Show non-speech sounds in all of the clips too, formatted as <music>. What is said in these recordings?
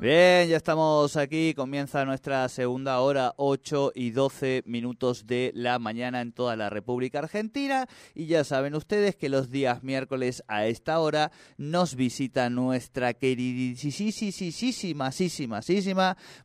Bien, ya estamos aquí, comienza nuestra segunda hora, 8 y 12 minutos de la mañana en toda la República Argentina y ya saben ustedes que los días miércoles a esta hora nos visita nuestra queridísima,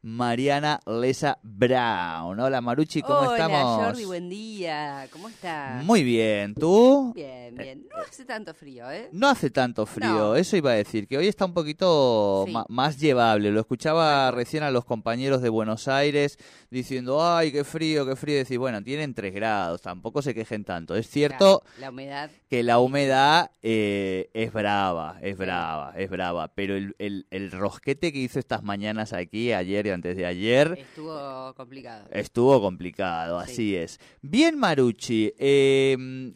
Mariana Lesa Brown. Hola Maruchi, ¿cómo Hola, estamos? Hola Jordi, buen día, ¿cómo estás? Muy bien, ¿tú? Bien, bien, no hace tanto frío, ¿eh? No hace tanto frío, No. eso iba a decir, que hoy está un poquito Sí. más llevable. Lo escuchaba recién a los compañeros de Buenos Aires diciendo, ay, qué frío, qué frío. Decir, bueno, tienen 3 grados, tampoco se quejen tanto. Es cierto la humedad. que la humedad eh, es brava, es brava, es brava. Pero el, el, el rosquete que hizo estas mañanas aquí, ayer y antes de ayer, Estuvo complicado. Estuvo complicado, Sí. así es. Bien, Maruchi, eh,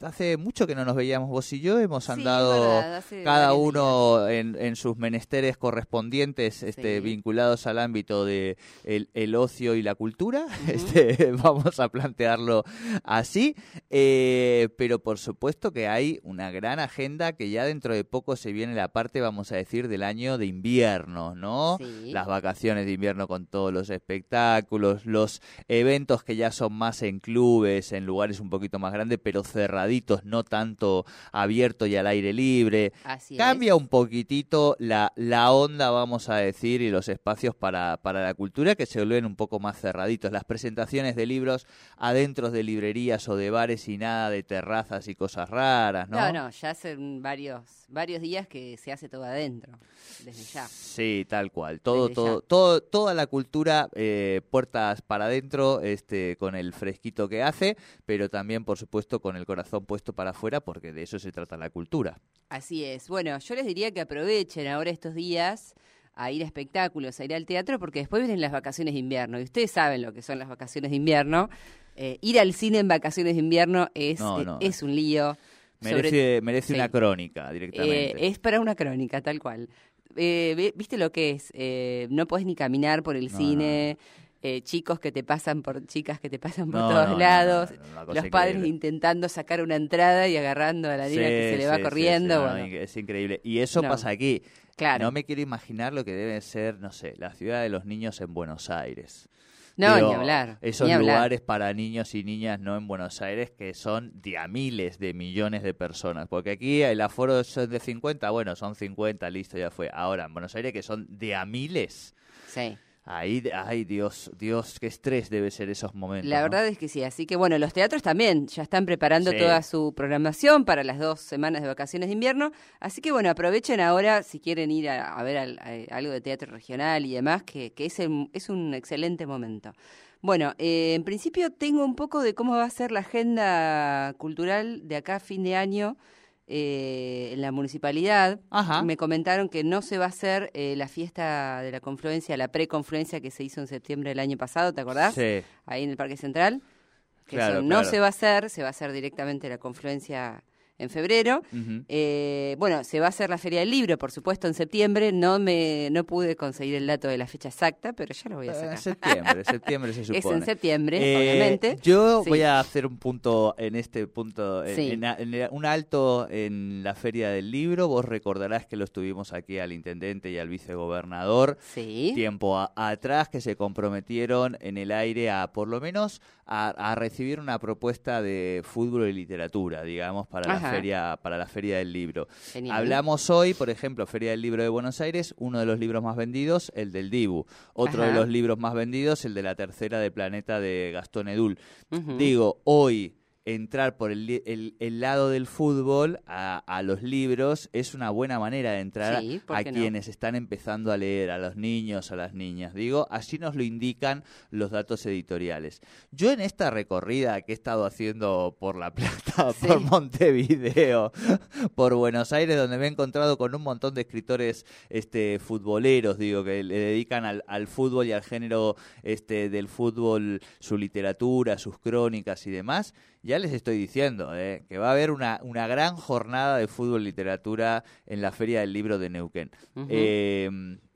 hace mucho que no nos veíamos vos y yo, hemos Sí, andado verdad, cada uno en, en sus menesteres correspondientes este, Sí. vinculados al ámbito de el, el ocio y la cultura, <laughs> este, <laughs> vamos a plantearlo así, Eh, pero por supuesto que hay una gran agenda que ya dentro de poco se viene la parte, vamos a decir, del año de invierno, ¿no? Sí. Las vacaciones de invierno con todos los espectáculos, los eventos que ya son más en clubes, en lugares un poquito más grandes, pero cerraditos, no tanto abierto y al aire libre. Así Cambia es. un poquitito la, la onda, vamos a decir, y los espacios para, para la cultura que se vuelven un poco más cerraditos. Las presentaciones de libros adentro de librerías o de bares y nada de terrazas y cosas raras, ¿no? No, no, ya hace varios, varios días que se hace todo adentro, desde ya. Sí, tal cual. Todo, Desde todo, ya. todo, toda la cultura, eh, puertas para adentro, este, con el fresquito que hace, pero también, por supuesto, con el corazón puesto para afuera, porque de eso se trata la cultura. Así es. Bueno, yo les diría que aprovechen ahora estos días a ir a espectáculos, a ir al teatro, porque después vienen las vacaciones de invierno. Y ustedes saben lo que son las vacaciones de invierno. Eh, ir al cine en vacaciones de invierno es, No, eh, no. es un lío. Sobre- Merece, merece sí. una crónica Eh, directamente. es para una crónica, tal cual. Eh, ¿Viste lo que es? Eh, no podés ni caminar por el No, cine, eh, chicos que te pasan por, chicas que te pasan por No, todos no, lados, no, los padres increíble. intentando sacar una entrada y agarrando a la nena que se le va sí, corriendo. sí, bueno, es increíble. Y eso pasa aquí. claro. No me quiero imaginar lo que debe ser, no sé, la ciudad de los niños en Buenos Aires. No, Digo, ni hablar. Esos ni hablar. lugares para niños y niñas no en Buenos Aires que son de a miles de millones de personas. Porque aquí el aforo es de 50, bueno, son 50, listo, ya fue. Ahora en Buenos Aires que son de a miles. Sí. Ahí, ay Dios, Dios, qué estrés debe ser esos momentos. La ¿no? verdad es que sí, así que bueno, los teatros también ya están preparando Sí. toda su programación para las dos semanas de vacaciones de invierno, así que bueno, aprovechen ahora si quieren ir a, a ver al- a- algo de teatro regional y demás, que, que es, el- es un excelente momento. Bueno, eh, en principio tengo un poco de cómo va a ser la agenda cultural de acá a fin de año eh, en la municipalidad. Ajá. Me comentaron que no se va a hacer eh, la fiesta de la confluencia, la preconfluencia que se hizo en septiembre del año pasado, ¿te acordás? Sí. ahí en el Parque Central. Que Claro, eso no claro. se va a hacer, se va a hacer directamente la confluencia en febrero. Eh, bueno, se va a hacer la Feria del Libro, por supuesto, en septiembre. No me no pude conseguir el dato de la fecha exacta, pero ya lo voy a Eh, sacar. septiembre, <laughs> septiembre se supone. es en septiembre, Eh, obviamente. Yo Sí. voy a hacer un punto en este punto, en, Sí. en en un alto en la Feria del Libro. Vos recordarás que lo estuvimos aquí al intendente y al vicegobernador Sí. tiempo a- atrás que se comprometieron en el aire a por lo menos a, a recibir una propuesta de fútbol y literatura, digamos, para la Ajá. Feria para la Feria del Libro. Genial. Hablamos hoy, por ejemplo, Feria del Libro de Buenos Aires, uno de los libros más vendidos, el del Dibu. Otro de los libros más vendidos, el de la tercera de Planeta de Gastón Edul. Digo, hoy entrar por el, el- el lado del fútbol a, a los libros es una buena manera de entrar Sí, ¿por a no? quienes están empezando a leer, a los niños, a las niñas. Digo, así nos lo indican los datos editoriales. Yo en esta recorrida que he estado haciendo por La Plata, <laughs> Sí. por Montevideo, <laughs> por Buenos Aires, donde me he encontrado con un montón de escritores este, futboleros, digo, que le dedican al, al fútbol y al género este, del fútbol su literatura, sus crónicas y demás, y ya les estoy diciendo eh, que va a haber una, una gran jornada de fútbol literatura en la Feria del Libro de Neuquén. Eh,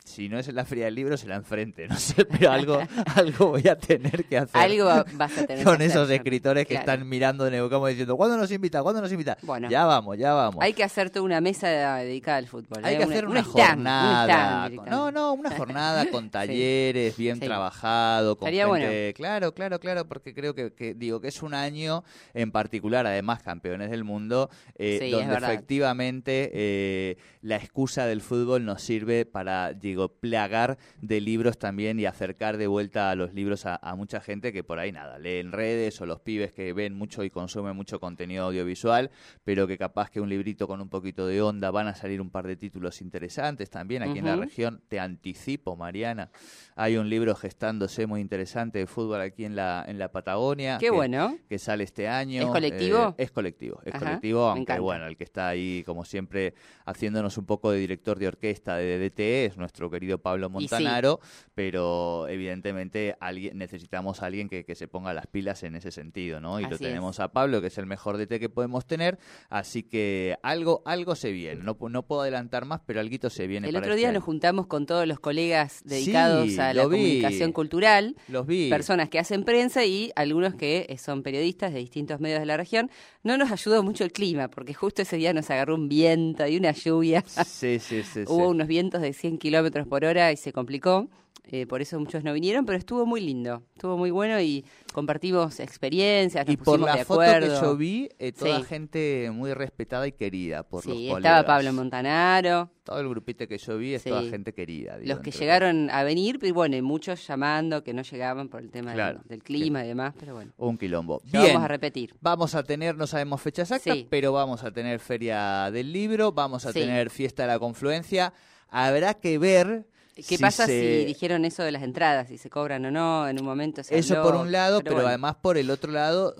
si no es en la Feria del Libro, será enfrente, no <laughs> sé, pero algo, <laughs> algo voy a tener que hacer. Algo va- vas a tener con que hacer, esos escritores que están mirando de Neuquén como diciendo, ¿cuándo nos invita? ¿Cuándo nos invita? Bueno. ya vamos, ya vamos. Hay que hacer toda una mesa dedicada al fútbol. Hay ¿eh? que hacer una, jornada. stand no, no, una jornada con <laughs> talleres, bien Sí. trabajado, con gente. Claro, claro, claro, porque creo que, que, digo que es un año en particular, además campeones del mundo, eh, Sí, donde efectivamente eh, la excusa del fútbol nos sirve para, digo, plagar de libros también y acercar de vuelta a los libros a, a mucha gente que por ahí nada, leen redes o los pibes que ven mucho y consumen mucho contenido audiovisual, pero que capaz que un librito con un poquito de onda van a salir un par de títulos interesantes también aquí en la región. Te anticipo, Mariana. Hay un libro gestándose muy interesante de fútbol aquí en la, en la Patagonia. Qué que- bueno. que sale este año. ¿Es colectivo? Eh, es colectivo, es Ajá, colectivo, aunque bueno, el que está ahí, como siempre, haciéndonos un poco de director de orquesta de DTE es nuestro querido Pablo sí. Montanaro, pero evidentemente alguien, necesitamos a alguien que, que se ponga las pilas en ese sentido, ¿no? Y lo es. tenemos a Pablo, que es el mejor DT que podemos tener, así que algo, algo se viene. No, no puedo adelantar más, pero algo se viene El para otro este día nos juntamos con todos los colegas dedicados Sí, a la lo vi. comunicación cultural, Los vi. personas que hacen prensa y algunos que eh, son periodistas de distintos medios de la región. No nos ayudó mucho el clima, porque justo ese día nos agarró un viento y una lluvia. Sí, sí, sí. <laughs> Hubo sí. unos vientos de 100 kilómetros por hora y se complicó. Eh, por eso muchos no vinieron, pero estuvo muy lindo. Estuvo muy bueno y compartimos experiencias, nos Y por la de foto que yo vi, eh, toda Sí. gente muy respetada y querida por los colegas. estaba Pablo Montanaro, Todo el grupito que yo vi es Sí. toda gente querida. digo, los que llegaron a venir, y bueno, y muchos llamando que no llegaban por el tema del- Claro. del, clima y demás, pero bueno. Un quilombo. Bien. vamos a repetir. Vamos a tener, no sabemos fecha exacta, pero vamos a tener Feria del Libro, vamos a tener Fiesta de la Confluencia. Habrá que ver. ¿Qué si pasa se- si dijeron eso de las entradas, si se cobran o no? En un momento se Eso habló, por un lado, pero, bueno, además por el otro lado,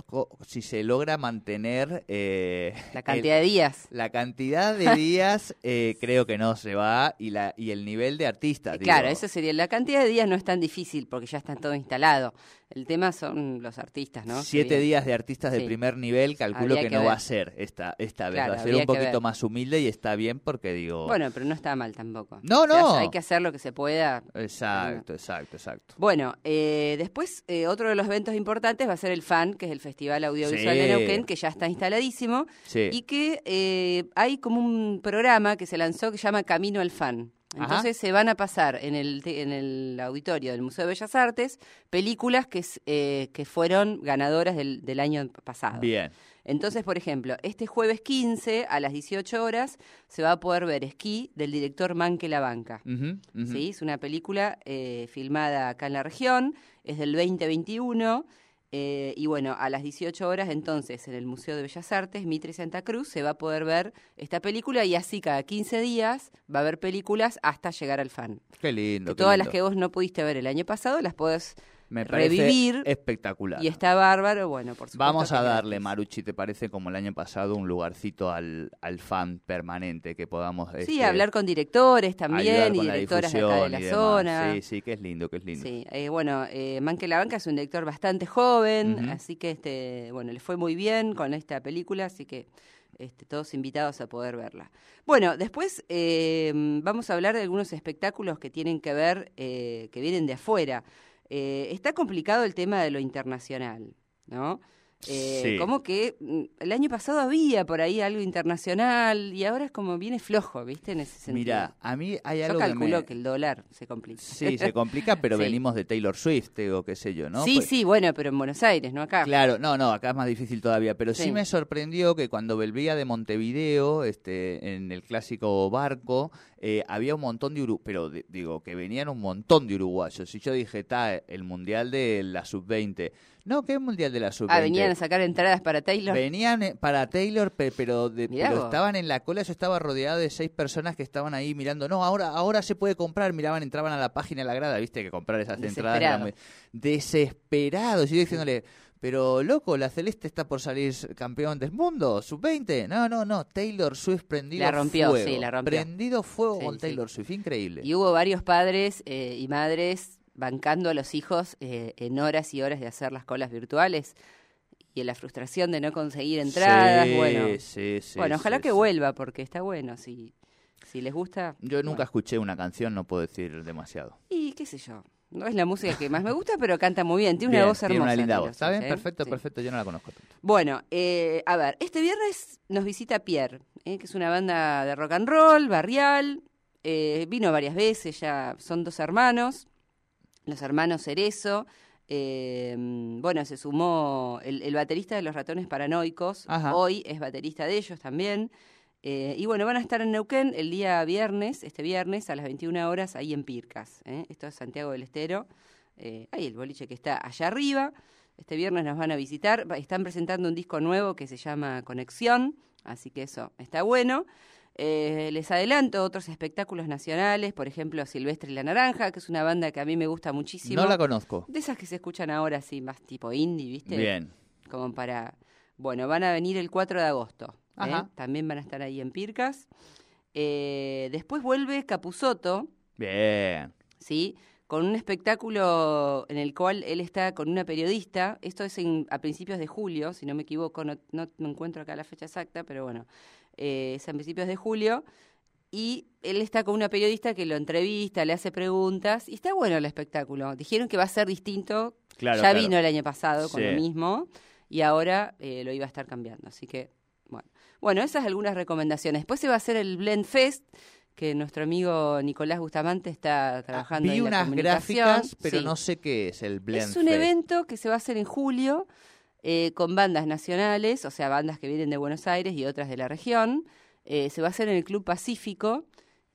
si se logra mantener eh, La el- cantidad de días. la cantidad de <laughs> días, eh, creo que no se va y la y el nivel de artistas. Eh, Claro, eso sería. La cantidad de días no es tan difícil porque ya está todo instalado. El tema son los artistas, ¿no? Siete días de artistas de primer nivel, calculo Habría que, que no va a ser esta, esta vez. Claro, va a ser un poquito más humilde y está bien porque digo. Bueno, pero no está mal tampoco. No, no. hay que hacer lo que se pueda. Exacto, exacto, exacto. Bueno, eh, después eh, otro de los eventos importantes va a ser el FAN, que es el Festival Audiovisual Sí. de Neuquén, que ya está instaladísimo Sí. y que eh, hay como un programa que se lanzó que se llama Camino al Fan. Ajá. Entonces se van a pasar en el, en el auditorio del Museo de Bellas Artes películas que, eh, que fueron ganadoras del, del año pasado. Bien. Entonces, por ejemplo, este jueves 15 a las 18 horas se va a poder ver Esquí del director Manque La Banca. ¿sí? Es una película eh, filmada acá en la región, es del 2021. Eh, y bueno, a las 18 horas entonces en el Museo de Bellas Artes, Mitre Santa Cruz, se va a poder ver esta película y así cada 15 días va a haber películas hasta llegar al fan. Qué lindo. Que qué todas las que vos no pudiste ver el año pasado las podés Me parece revivir espectacular. y está bárbaro, bueno, por supuesto. Vamos a darle. Maruchi, ¿te parece como el año pasado un lugarcito al, al fan permanente que podamos... Sí, este, hablar con directores también y directoras de acá de la zona. Sí, sí, que es lindo, que es lindo. Sí, eh, bueno, eh, Manque La Banca es un director bastante joven, así que este, bueno, le fue muy bien con esta película, así que este, todos invitados a poder verla. Bueno, después eh, vamos a hablar de algunos espectáculos que tienen que ver, eh, que vienen de afuera. Eh, está complicado el tema de lo internacional, ¿no? Eh, Sí. Como que mm, el año pasado había por ahí algo internacional y ahora es como viene flojo, ¿viste? En ese sentido. Mira, a mí hay Yo algo calculo que, el dólar se complica. Sí, <laughs> se complica, pero Sí. venimos de Taylor Swift, o qué sé yo, ¿no? sí, Pues- sí, bueno, pero en Buenos Aires, no acá. Claro, no, no, acá es más difícil todavía, pero sí, Sí. me sorprendió que cuando volvía de Montevideo, este, en el clásico barco, eh, había un montón de uruguayos, pero de- digo, que venían un montón de uruguayos. Y yo dije, está, el mundial de la sub-20. No, ¿qué mundial de la sub-20? Ah, venían a sacar entradas para Taylor. Venían eh, para Taylor, pe- pero, de- pero estaban en la cola. Yo estaba rodeado de seis personas que estaban ahí mirando. No, ahora, ahora se puede comprar. Miraban, entraban a la página de la grada. Viste que comprar esas entradas era muy desesperados. Y yo diciéndole, pero loco, la Celeste está por salir campeón del mundo, sub-20. No, no, no. Taylor Swift prendido La rompió, fuego. sí, la rompió. Prendido fuego Sí, con sí. Taylor Swift. Increíble. Y hubo varios padres eh, y madres bancando a los hijos eh, en horas y horas de hacer las colas virtuales. y en la frustración de no conseguir entradas, Sí, bueno. sí, sí, bueno, ojalá que vuelva porque está bueno, si, si les gusta. Yo nunca bueno. escuché una canción, no puedo decir demasiado. Y qué sé yo, no es la música que más me gusta, pero canta muy bien, tiene Bien, una voz hermosa. Tiene una linda voz. Está bien, ¿eh? perfecto, Sí. perfecto. Yo no la conozco tanto. Bueno, eh, a ver, este viernes nos visita Pierre, eh, que es una banda de rock and roll, barrial. eh, vino varias veces, ya son dos hermanos, los hermanos Cerezo. eh, bueno, se sumó el, el baterista de los ratones paranoicos, Ajá. hoy es baterista de ellos también. eh, y bueno, van a estar en Neuquén el día viernes, este viernes a las 21 horas, ahí en Pircas. eh. Esto es Santiago del Estero. eh, ahí el boliche que está allá arriba. Este viernes nos van a visitar. Están presentando un disco nuevo que se llama Conexión, así que eso está bueno. Eh, les adelanto otros espectáculos nacionales, por ejemplo Silvestre y la Naranja, que es una banda que a mí me gusta muchísimo. No la conozco. De esas que se escuchan ahora, así, más tipo indie, ¿viste? Bien. Como para... Bueno, van a venir el 4 de agosto. ¿eh? Ajá. También van a estar ahí en Pircas. Eh, después vuelve Capusoto, Bien. ¿sí? Con un espectáculo en el cual él está con una periodista. Esto es en- a principios de julio, si no me equivoco, no, no me encuentro acá la fecha exacta, pero bueno, eh, es a principios de julio. Y él está con una periodista que lo entrevista, le hace preguntas, y está bueno el espectáculo. Dijeron que va a ser distinto. Claro, ya claro. vino el año pasado con Sí. lo mismo, y ahora eh, lo iba a estar cambiando. Así que, bueno. Bueno, esas algunas recomendaciones. Después se va a hacer el Blend Fest, que nuestro amigo Nicolás Bustamante está trabajando Ah, Vi en la unas comunicación. gráficas, pero Sí. no sé qué es el Blend Es un Fest. evento que se va a hacer en julio eh, con bandas nacionales, o sea, bandas que vienen de Buenos Aires y otras de la región. Eh, se va a hacer en el Club Pacífico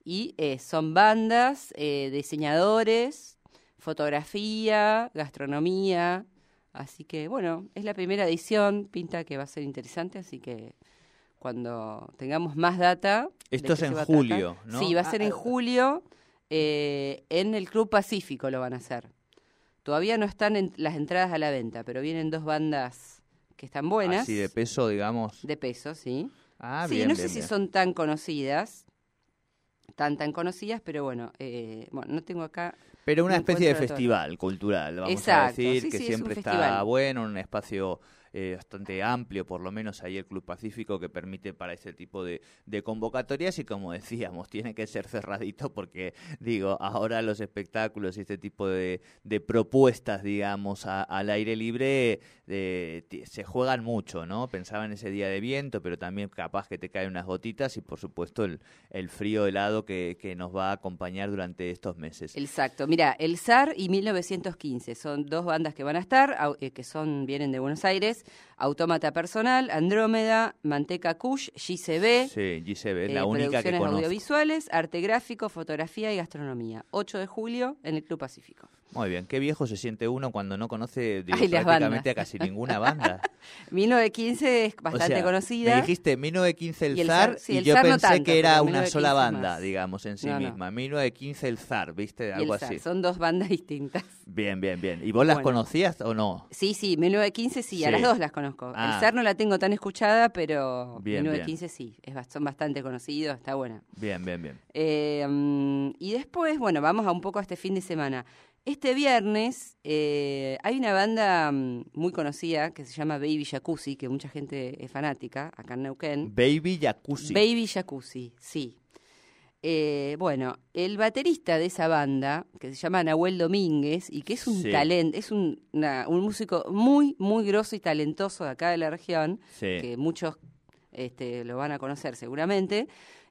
y eh, son bandas, eh, diseñadores, fotografía, gastronomía. Así que, bueno, es la primera edición, pinta que va a ser interesante, así que cuando tengamos más data... Esto es en julio, ¿no? Sí, va a ser Ah, en ah. julio, eh, en el Club Pacífico lo van a hacer. Todavía no están en las entradas a la venta, pero vienen dos bandas que están buenas. Así de peso, digamos. de peso, sí. Ah, sí, bien, no bien, sé si son tan conocidas, tan tan conocidas, pero bueno, eh, bueno, no tengo acá. Pero una especie de todo. festival cultural, vamos Exacto, a decir, sí, que sí, siempre está festival. bueno, un espacio eh, bastante amplio, por lo menos ahí el Club Pacífico, que permite para ese tipo de, de convocatorias y como decíamos, tiene que ser cerradito porque, digo, ahora los espectáculos y este tipo de, propuestas, digamos, a- al aire libre eh, se juegan mucho, ¿no? Pensaba en ese día de viento, pero también capaz que te caen unas gotitas y por supuesto el, el frío helado que, que nos va a acompañar durante estos meses. Exacto, mira, El SAR y 1915 son dos bandas que van a estar, eh, que son vienen de Buenos Aires, Autómata Personal, Andrómeda, Manteca Kush, JCB. Sí, GCB, es eh, la única que producciones conozco. audiovisuales, arte gráfico, fotografía y gastronomía. 8 de julio en el Club Pacífico. Muy bien, qué viejo se siente uno cuando no conoce digo, Ay, prácticamente a casi ninguna banda. <laughs> 1915 es O bastante sea, conocida. Me dijiste 1915 el, Y el ZAR, Zar, sí, y el yo Zar no pensé tanto, que era una 1915 sola banda, más. digamos, en sí No, no. misma. 1915 el ZAR, ¿viste? y Algo el así. Son dos bandas distintas. Bien, bien, bien. ¿Y vos las conocías o no? Sí, sí, 1915 sí, a Sí. las dos las conozco. Ah. El SAR no la tengo tan escuchada, pero Bien, 1915 sí, es, son bastante conocidos, está buena. Bien, bien, bien. Eh, mm, y después, bueno, vamos a un poco a este fin de semana. Este viernes eh, hay una banda mm, muy conocida que se llama Baby Jacuzzi, que mucha gente es fanática acá en Neuquén. Baby Jacuzzi. Baby Jacuzzi, sí. Eh, bueno, el baterista de esa banda, que se llama Nahuel Domínguez, y que es un Sí. talento, es un, una- un músico muy, muy grosso y talentoso de acá de la región, Sí. que muchos este, lo van a conocer seguramente.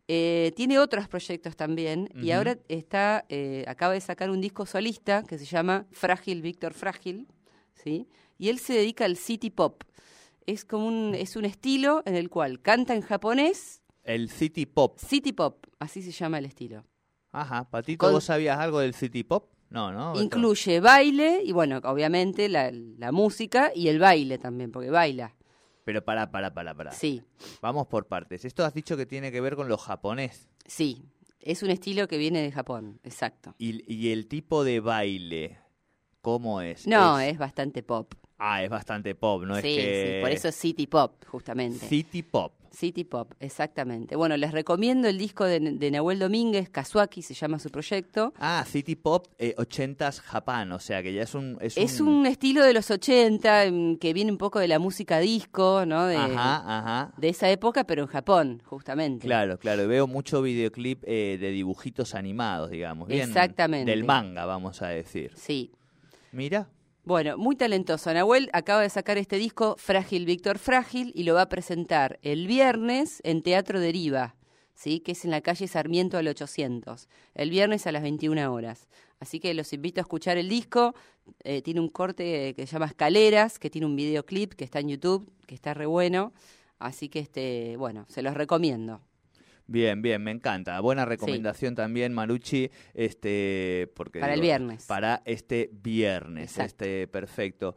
Eh, tiene otros proyectos también y ahora está eh, acaba de sacar un disco solista que se llama Frágil Víctor Frágil, ¿sí? Y él se dedica al city pop. Es como un es un estilo en el cual canta en japonés, El City Pop. city pop, así se llama el estilo. Ajá, Patito, Con- ¿vos sabías algo del City Pop? No, ¿no? Incluye baile y bueno, obviamente la, la música y el baile también, porque baila. Pero para, para, para, para. Sí, Vamos por partes. Esto has dicho que tiene que ver con lo japonés. sí. Es un estilo que viene de Japón, exacto. Y, y el tipo de baile, ¿cómo es? No, Es- es bastante pop. Ah, es bastante pop, ¿no? sí, es que... sí, por eso es City Pop, justamente. City Pop. City Pop, exactamente. Bueno, les recomiendo el disco de, de Nahuel Domínguez, Kazuaki se llama su proyecto. Ah, City Pop eh, 80s Japan, o sea que ya es un... Es, Es un estilo de los 80 em, que viene un poco de la música disco, ¿no? De, Ajá, ajá. de esa época, pero en Japón, justamente. Claro, claro. Veo mucho videoclip eh, de dibujitos animados, digamos. Bien, Exactamente. Del manga, vamos a decir. Sí. Mira. Bueno, muy talentoso. Nahuel acaba de sacar este disco, Frágil Víctor Frágil, y lo va a presentar el viernes en Teatro Deriva, ¿sí? que es en la calle Sarmiento al 800, el viernes a las 21 horas. Así que los invito a escuchar el disco. Eh, tiene un corte que se llama Escaleras, que tiene un videoclip que está en YouTube, que está re bueno. Así que, este, bueno, se los recomiendo. Bien, bien, me encanta. Buena recomendación también, Marucci, este, porque Para el viernes. Para este viernes, Exacto. este, perfecto.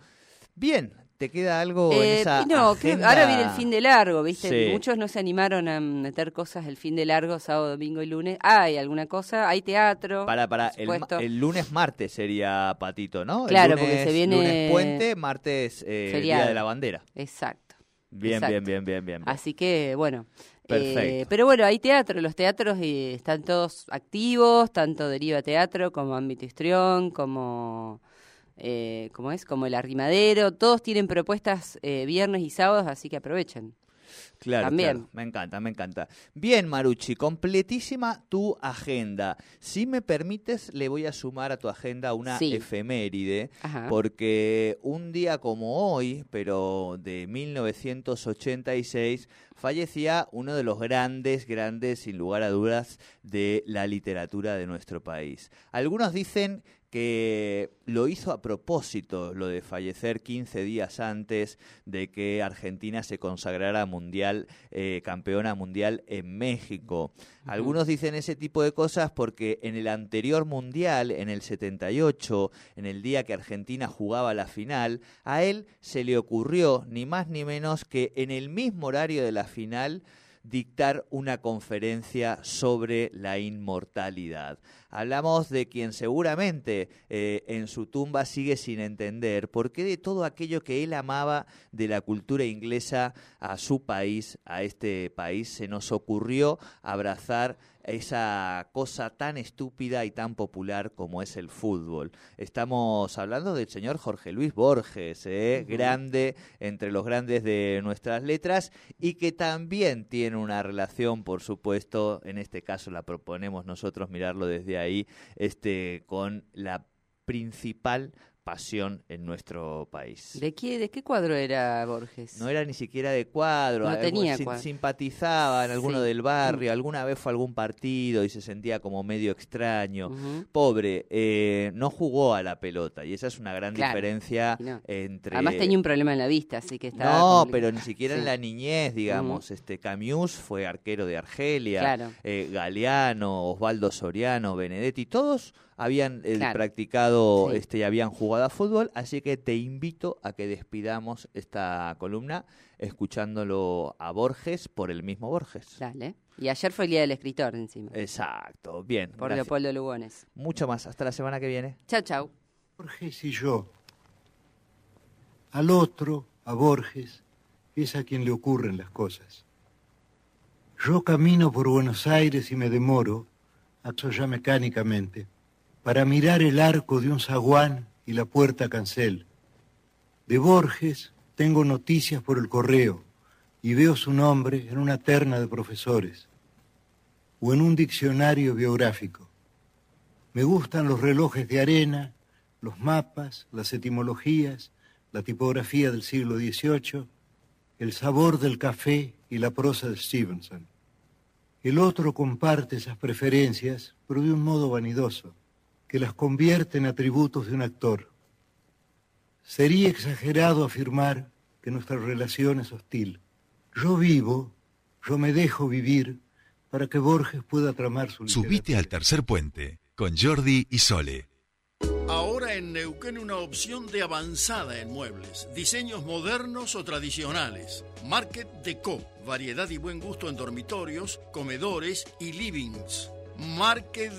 Bien, ¿te queda algo en Eh, esa no, agenda? ahora viene el fin de largo, ¿viste? Sí. Muchos no se animaron a meter cosas el fin de largo, sábado, domingo y lunes. Hay alguna cosa, hay teatro. Para, para, el, el lunes martes sería Patito, ¿no? El Claro, lunes- porque se viene- Lunes puente, martes eh, Día de la Bandera. Exacto. Bien, Exacto. bien, bien, bien, bien. bien. Así que, bueno. Perfecto. eh, pero bueno, hay teatro, los teatros eh, están todos activos, tanto Deriva Teatro como Ámbito Histrión, como, eh, ¿cómo es? Como El Arrimadero, todos tienen propuestas eh, viernes y sábados, así que aprovechen. Claro, También. claro. Me encanta, me encanta. Bien, Marucci, completísima tu agenda. Si me permites, le voy a sumar a tu agenda una Sí. efeméride, Ajá. porque un día como hoy, pero de 1986, fallecía uno de los grandes, grandes, sin lugar a dudas, de la literatura de nuestro país. Algunos dicen que lo hizo a propósito, lo de fallecer 15 días antes de que Argentina se consagrara mundial, eh, campeona mundial en México. Algunos dicen ese tipo de cosas porque en el anterior mundial, en el 78, en el día que Argentina jugaba la final, a él se le ocurrió, ni más ni menos, que en el mismo horario de la final, dictar una conferencia sobre la inmortalidad. Hablamos de quien seguramente eh, en su tumba sigue sin entender por qué de todo aquello que él amaba de la cultura inglesa a su país, a este país, se nos ocurrió abrazar esa cosa tan estúpida y tan popular como es el fútbol. Estamos hablando del señor Jorge Luis Borges, ¿eh? grande entre los grandes de nuestras letras y que también tiene una relación, por supuesto, en este caso la proponemos nosotros mirarlo desde ahí, este, con la principal pasión en nuestro país. ¿De qué, ¿De qué cuadro era Borges? No era ni siquiera de cuadro, No tenía sim- cuadro. simpatizaba en alguno Sí. del barrio, alguna vez fue a algún partido y se sentía como medio extraño. Pobre, eh, no jugó a la pelota y esa es una gran Claro, diferencia no. entre... Además tenía un problema en la vista, así que estaba... No, complicado. pero ni siquiera en la niñez, digamos. este Camus fue arquero de Argelia, Claro. eh, Galeano, Osvaldo Soriano, Benedetti, todos habían eh, Claro. practicado Sí. este, y habían jugado a fútbol, así que te invito a que despidamos esta columna escuchándolo a Borges por el mismo Borges. Dale. Y ayer fue el Día del Escritor encima, Exacto, bien. por gracias. Leopoldo Lugones. Mucho más, hasta la semana que viene. Chau, chau. Borges y yo. Al otro, a Borges, es a quien le ocurren las cosas. Yo camino por Buenos Aires y me demoro, acto ya mecánicamente, para mirar el arco de un zaguán y la puerta cancel. De Borges tengo noticias por el correo y veo su nombre en una terna de profesores o en un diccionario biográfico. Me gustan los relojes de arena, los mapas, las etimologías, la tipografía del siglo XVIII, el sabor del café y la prosa de Stevenson. El otro comparte esas preferencias, pero de un modo vanidoso, que las convierte en atributos de un actor. Sería exagerado afirmar que nuestra relación es hostil. Yo vivo, yo me dejo vivir para que Borges pueda tramar su Subite literatura. al tercer puente con Jordi y Sole. Ahora en Neuquén una opción de avanzada en muebles, diseños modernos o tradicionales. Market Deco, variedad y buen gusto en dormitorios, comedores y livings. Market